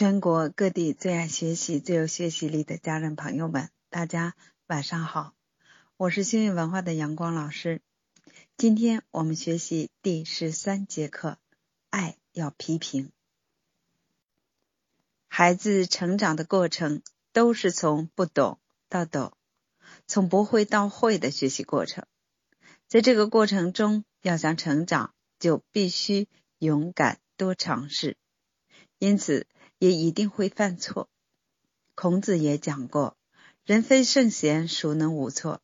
全国各地最爱学习、最有学习力的家人朋友们，大家晚上好！我是幸运文化的阳光老师。今天我们学习第十三节课：爱要批评。孩子成长的过程都是从不懂到懂，从不会到会的学习过程。在这个过程中，要想成长，就必须勇敢多尝试。因此。也一定会犯错。孔子也讲过：“人非圣贤，孰能无错？”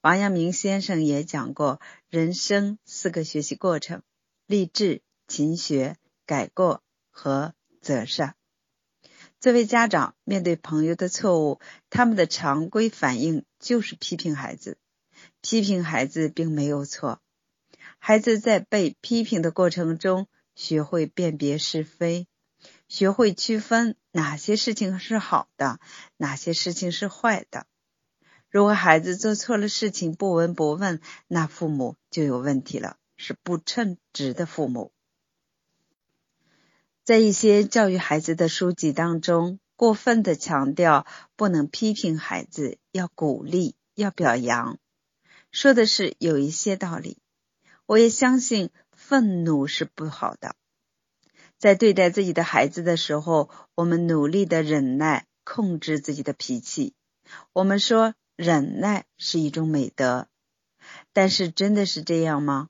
王阳明先生也讲过：“人生四个学习过程：立志、勤学、改过和择善。”作为家长，面对朋友的错误，他们的常规反应就是批评孩子。批评孩子并没有错，孩子在被批评的过程中，学会辨别是非。学会区分哪些事情是好的，哪些事情是坏的。如果孩子做错了事情不闻不问，那父母就有问题了，是不称职的父母。在一些教育孩子的书籍当中，过分的强调不能批评孩子，要鼓励，要表扬，说的是有一些道理。我也相信愤怒是不好的。在对待自己的孩子的时候，我们努力的忍耐，控制自己的脾气。我们说忍耐是一种美德，但是真的是这样吗？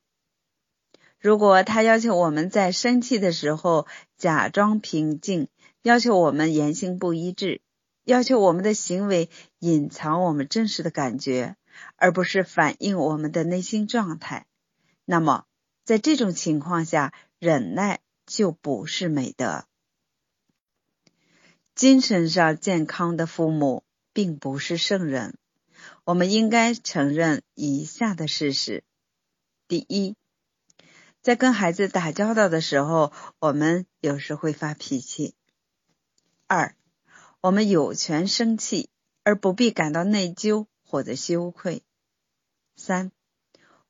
如果他要求我们在生气的时候假装平静，要求我们言行不一致，要求我们的行为隐藏我们真实的感觉，而不是反映我们的内心状态，那么在这种情况下，忍耐。就不是美德。精神上健康的父母并不是圣人。我们应该承认以下的事实：第一，在跟孩子打交道的时候，我们有时会发脾气；二，我们有权生气，而不必感到内疚或者羞愧；三，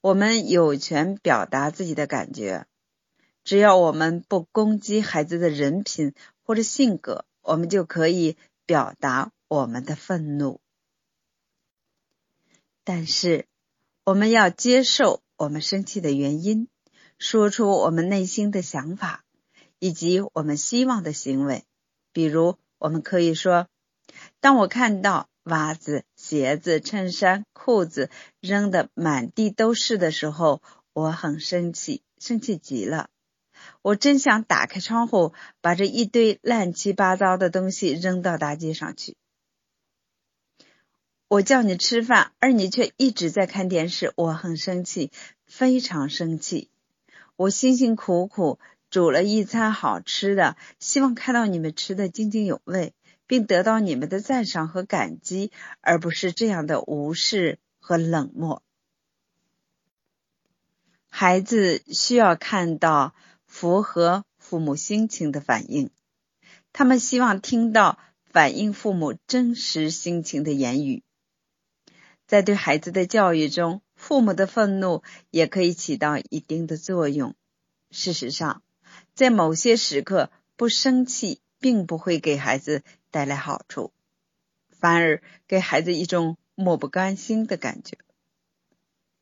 我们有权表达自己的感觉。只要我们不攻击孩子的人品或者性格，我们就可以表达我们的愤怒。但是，我们要接受我们生气的原因，说出我们内心的想法以及我们希望的行为。比如，我们可以说：“当我看到袜子、鞋子、衬衫、裤子扔的满地都是的时候，我很生气，生气极了。”我真想打开窗户，把这一堆乱七八糟的东西扔到大街上去。我叫你吃饭，而你却一直在看电视，我很生气，非常生气。我辛辛苦苦煮了一餐好吃的，希望看到你们吃的津津有味，并得到你们的赞赏和感激，而不是这样的无视和冷漠。孩子需要看到。符合父母心情的反应，他们希望听到反映父母真实心情的言语。在对孩子的教育中，父母的愤怒也可以起到一定的作用。事实上，在某些时刻，不生气并不会给孩子带来好处，反而给孩子一种漠不甘心的感觉，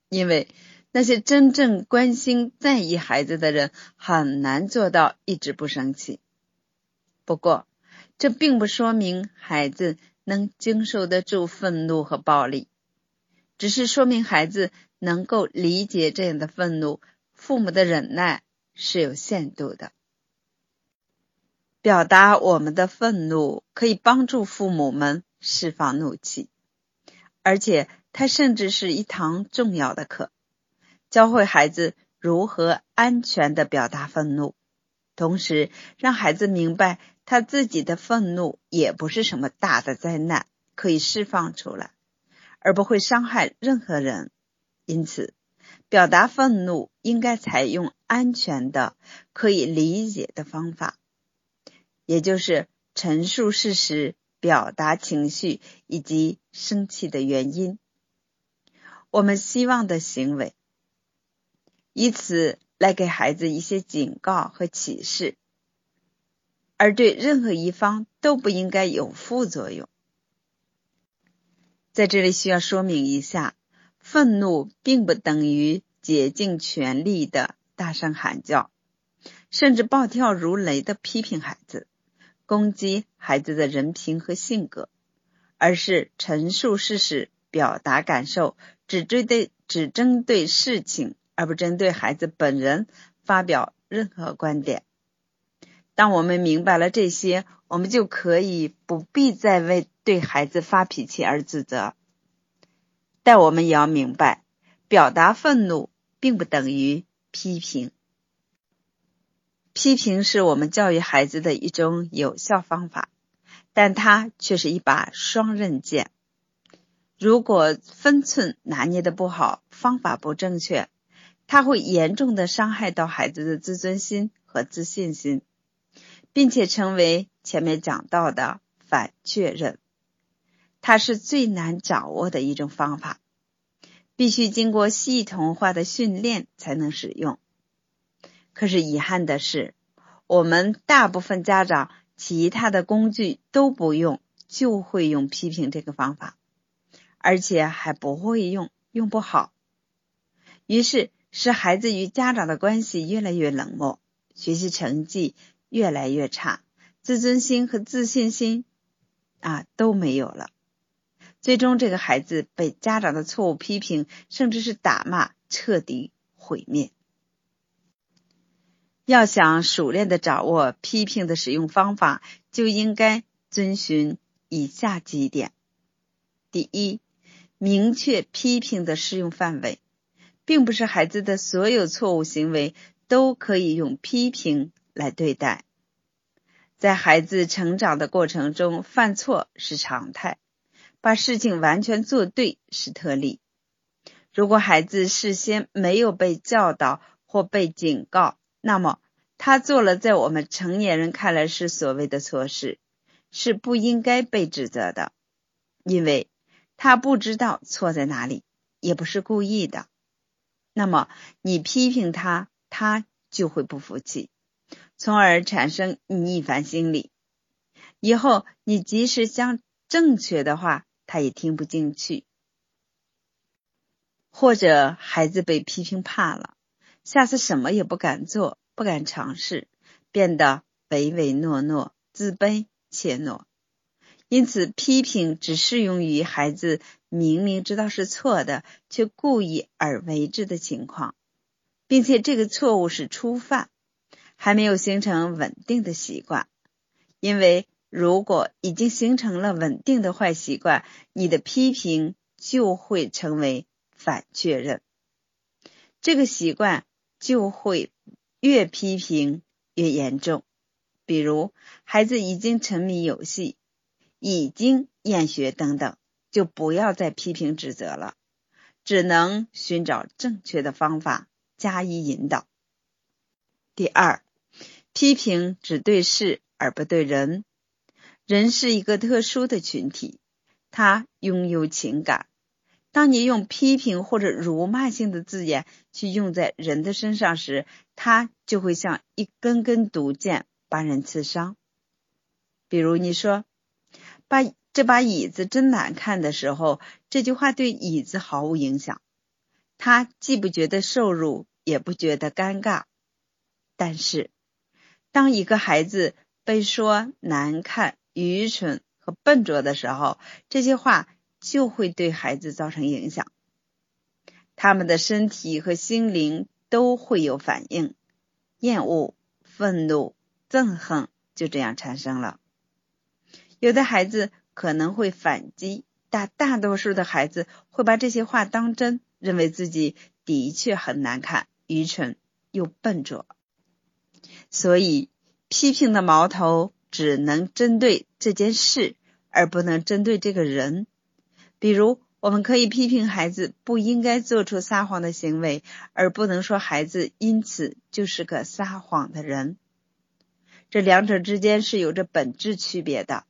因为。那些真正关心、在意孩子的人，很难做到一直不生气。不过，这并不说明孩子能经受得住愤怒和暴力，只是说明孩子能够理解这样的愤怒。父母的忍耐是有限度的。表达我们的愤怒，可以帮助父母们释放怒气，而且它甚至是一堂重要的课。教会孩子如何安全的表达愤怒，同时让孩子明白他自己的愤怒也不是什么大的灾难，可以释放出来，而不会伤害任何人。因此，表达愤怒应该采用安全的、可以理解的方法，也就是陈述事实、表达情绪以及生气的原因。我们希望的行为。以此来给孩子一些警告和启示，而对任何一方都不应该有副作用。在这里需要说明一下，愤怒并不等于竭尽全力的大声喊叫，甚至暴跳如雷的批评孩子，攻击孩子的人品和性格，而是陈述事实、表达感受，只针对只针对事情，而不针对孩子本人发表任何观点。当我们明白了这些，我们就可以不必再为对孩子发脾气而自责。但我们也要明白，表达愤怒并不等于批评。批评是我们教育孩子的一种有效方法，但它却是一把双刃剑。如果分寸拿捏的不好，方法不正确，它会严重的伤害到孩子的自尊心和自信心，并且成为前面讲到的反确认。它是最难掌握的一种方法，必须经过系统化的训练才能使用。可是遗憾的是，我们大部分家长其他的工具都不用，就会用批评这个方法，而且还不会用，用不好。于是使孩子与家长的关系越来越冷漠，学习成绩越来越差，自尊心和自信心啊都没有了。最终，这个孩子被家长的错误批评，甚至是打骂，彻底毁灭。要想熟练的掌握批评的使用方法，就应该遵循以下几点：第一，明确批评的适用范围，并不是孩子的所有错误行为都可以用批评来对待。在孩子成长的过程中，犯错是常态。把事情完全做对是特例。如果孩子事先没有被教导或被警告，那么他做了在我们成年人看来是所谓的错事，是不应该被指责的，因为他不知道错在哪里，也不是故意的。那么你批评他，他就会不服气，从而产生逆反心理。以后你即使讲正确的话，他也听不进去，或者孩子被批评怕了，下次什么也不敢做，不敢尝试，变得唯唯诺诺、自卑怯懦。因此，批评只适用于孩子明明知道是错的，却故意而为之的情况，并且这个错误是初犯，还没有形成稳定的习惯，因为。如果已经形成了稳定的坏习惯，你的批评就会成为反确认，这个习惯就会越批评越严重。比如，孩子已经沉迷游戏，已经厌学等等，就不要再批评指责了，只能寻找正确的方法加以引导。第二，批评只对事而不对人。人是一个特殊的群体，他拥有情感。当你用批评或者辱骂性的字眼去用在人的身上时，他就会像一根根毒箭把人刺伤。比如你说“把这把椅子真难看”的时候，这句话对椅子毫无影响，他既不觉得受辱，也不觉得尴尬。但是，当一个孩子被说难看，愚蠢和笨拙的时候，这些话就会对孩子造成影响，他们的身体和心灵都会有反应，厌恶、愤怒、憎恨就这样产生了。有的孩子可能会反击，但大多数的孩子会把这些话当真，认为自己的确很难看、愚蠢又笨拙，所以批评的矛头。只能针对这件事，而不能针对这个人。比如，我们可以批评孩子不应该做出撒谎的行为，而不能说孩子因此就是个撒谎的人。这两者之间是有着本质区别的。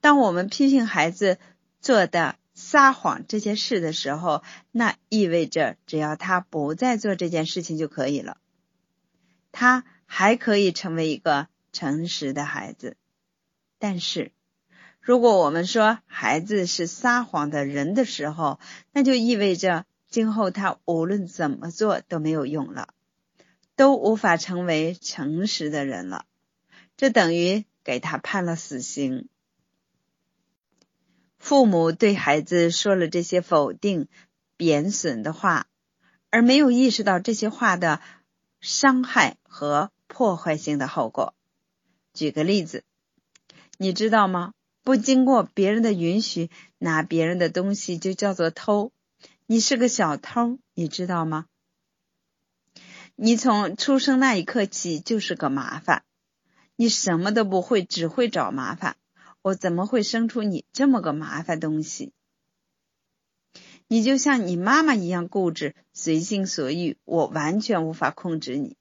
当我们批评孩子做的撒谎这件事的时候，那意味着只要他不再做这件事情就可以了，他还可以成为一个。诚实的孩子。但是，如果我们说孩子是撒谎的人的时候，那就意味着今后他无论怎么做都没有用了，都无法成为诚实的人了。这等于给他判了死刑。父母对孩子说了这些否定、贬损的话，而没有意识到这些话的伤害和破坏性的后果。举个例子，你知道吗？不经过别人的允许拿别人的东西就叫做偷。你是个小偷，你知道吗？你从出生那一刻起就是个麻烦。你什么都不会，只会找麻烦。我怎么会生出你这么个麻烦东西？你就像你妈妈一样固执、随心所欲，我完全无法控制你。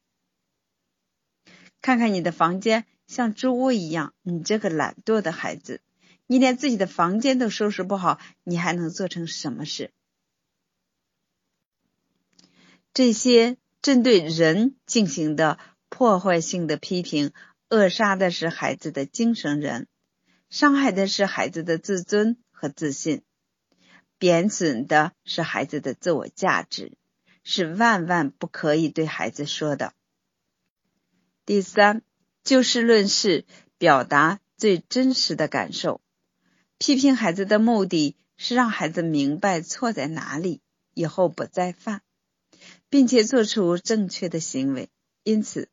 看看你的房间，像猪窝一样。你这个懒惰的孩子，你连自己的房间都收拾不好，你还能做成什么事？这些针对人进行的破坏性的批评，扼杀的是孩子的精神人。伤害的是孩子的自尊和自信，贬损的是孩子的自我价值，是万万不可以对孩子说的。第三，就事论事，表达最真实的感受。批评孩子的目的是让孩子明白错在哪里，以后不再犯，并且做出正确的行为。因此，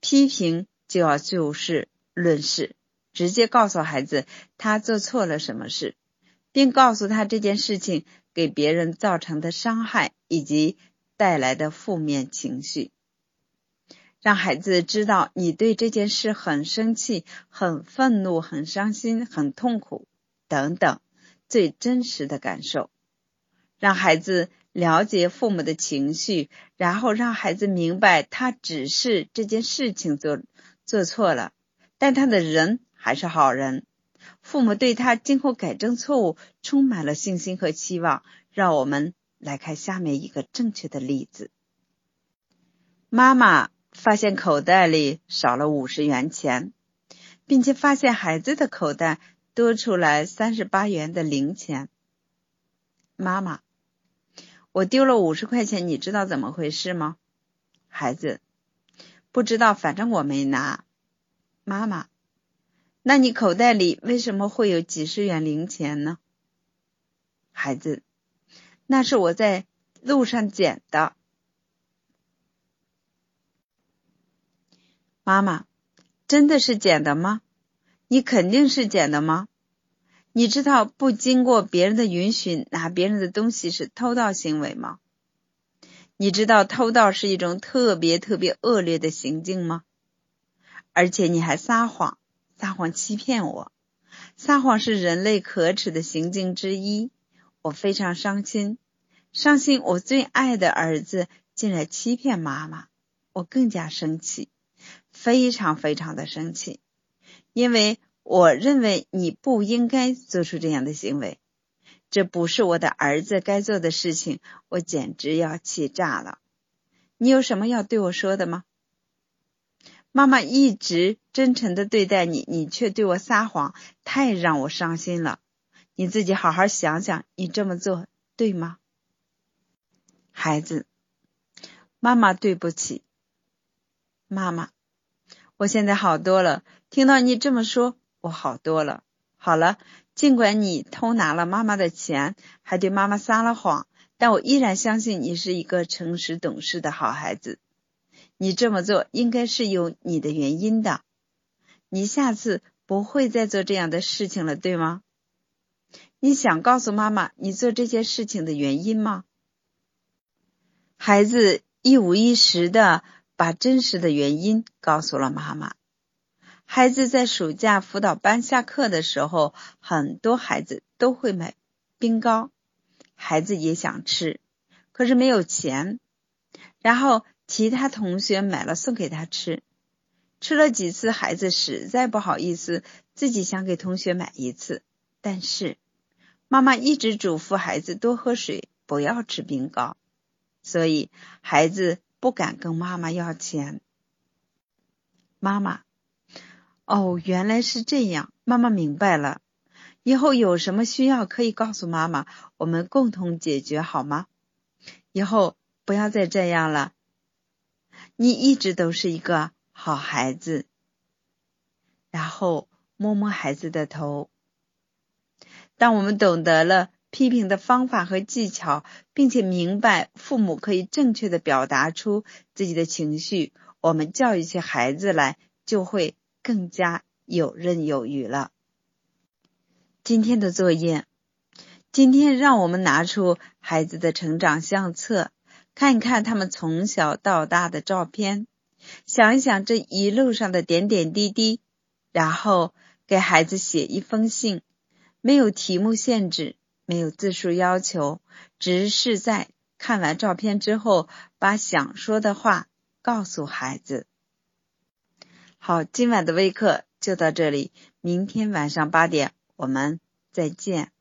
批评就要就事论事。直接告诉孩子他做错了什么事，并告诉他这件事情给别人造成的伤害以及带来的负面情绪，让孩子知道你对这件事很生气、很愤怒、很伤心、很痛苦等等最真实的感受，让孩子了解父母的情绪，然后让孩子明白他只是这件事情做做错了，但他的人。还是好人，父母对他今后改正错误充满了信心和期望。让我们来看下面一个正确的例子：妈妈发现口袋里少了五十元钱，并且发现孩子的口袋多出来三十八元的零钱。妈妈，我丢了五十块钱，你知道怎么回事吗？孩子，不知道，反正我没拿。妈妈。那你口袋里为什么会有几十元零钱呢？孩子，那是我在路上捡的。妈妈，真的是捡的吗？你肯定是捡的吗？你知道不经过别人的允许拿别人的东西是偷盗行为吗？你知道偷盗是一种特别特别恶劣的行径吗？而且你还撒谎。撒谎欺骗我，撒谎是人类可耻的行径之一。我非常伤心，伤心我最爱的儿子竟然欺骗妈妈。我更加生气，非常非常的生气，因为我认为你不应该做出这样的行为，这不是我的儿子该做的事情。我简直要气炸了。你有什么要对我说的吗？妈妈一直真诚的对待你，你却对我撒谎，太让我伤心了。你自己好好想想，你这么做对吗？孩子，妈妈对不起。妈妈，我现在好多了。听到你这么说，我好多了。好了，尽管你偷拿了妈妈的钱，还对妈妈撒了谎，但我依然相信你是一个诚实懂事的好孩子。你这么做应该是有你的原因的，你下次不会再做这样的事情了，对吗？你想告诉妈妈你做这件事情的原因吗？孩子一五一十的把真实的原因告诉了妈妈。孩子在暑假辅导班下课的时候，很多孩子都会买冰糕，孩子也想吃，可是没有钱，然后。其他同学买了送给他吃，吃了几次，孩子实在不好意思，自己想给同学买一次，但是妈妈一直嘱咐孩子多喝水，不要吃冰糕，所以孩子不敢跟妈妈要钱。妈妈，哦，原来是这样，妈妈明白了。以后有什么需要可以告诉妈妈，我们共同解决好吗？以后不要再这样了。你一直都是一个好孩子。然后摸摸孩子的头。当我们懂得了批评的方法和技巧，并且明白父母可以正确的表达出自己的情绪，我们教育起孩子来就会更加游刃有余了。今天的作业，今天让我们拿出孩子的成长相册，看一看他们从小到大的照片，想一想这一路上的点点滴滴。然后给孩子写一封信，没有题目限制，没有字数要求，只是在看完照片之后，把想说的话告诉孩子。好，今晚的微课就到这里，明天晚上八点我们再见。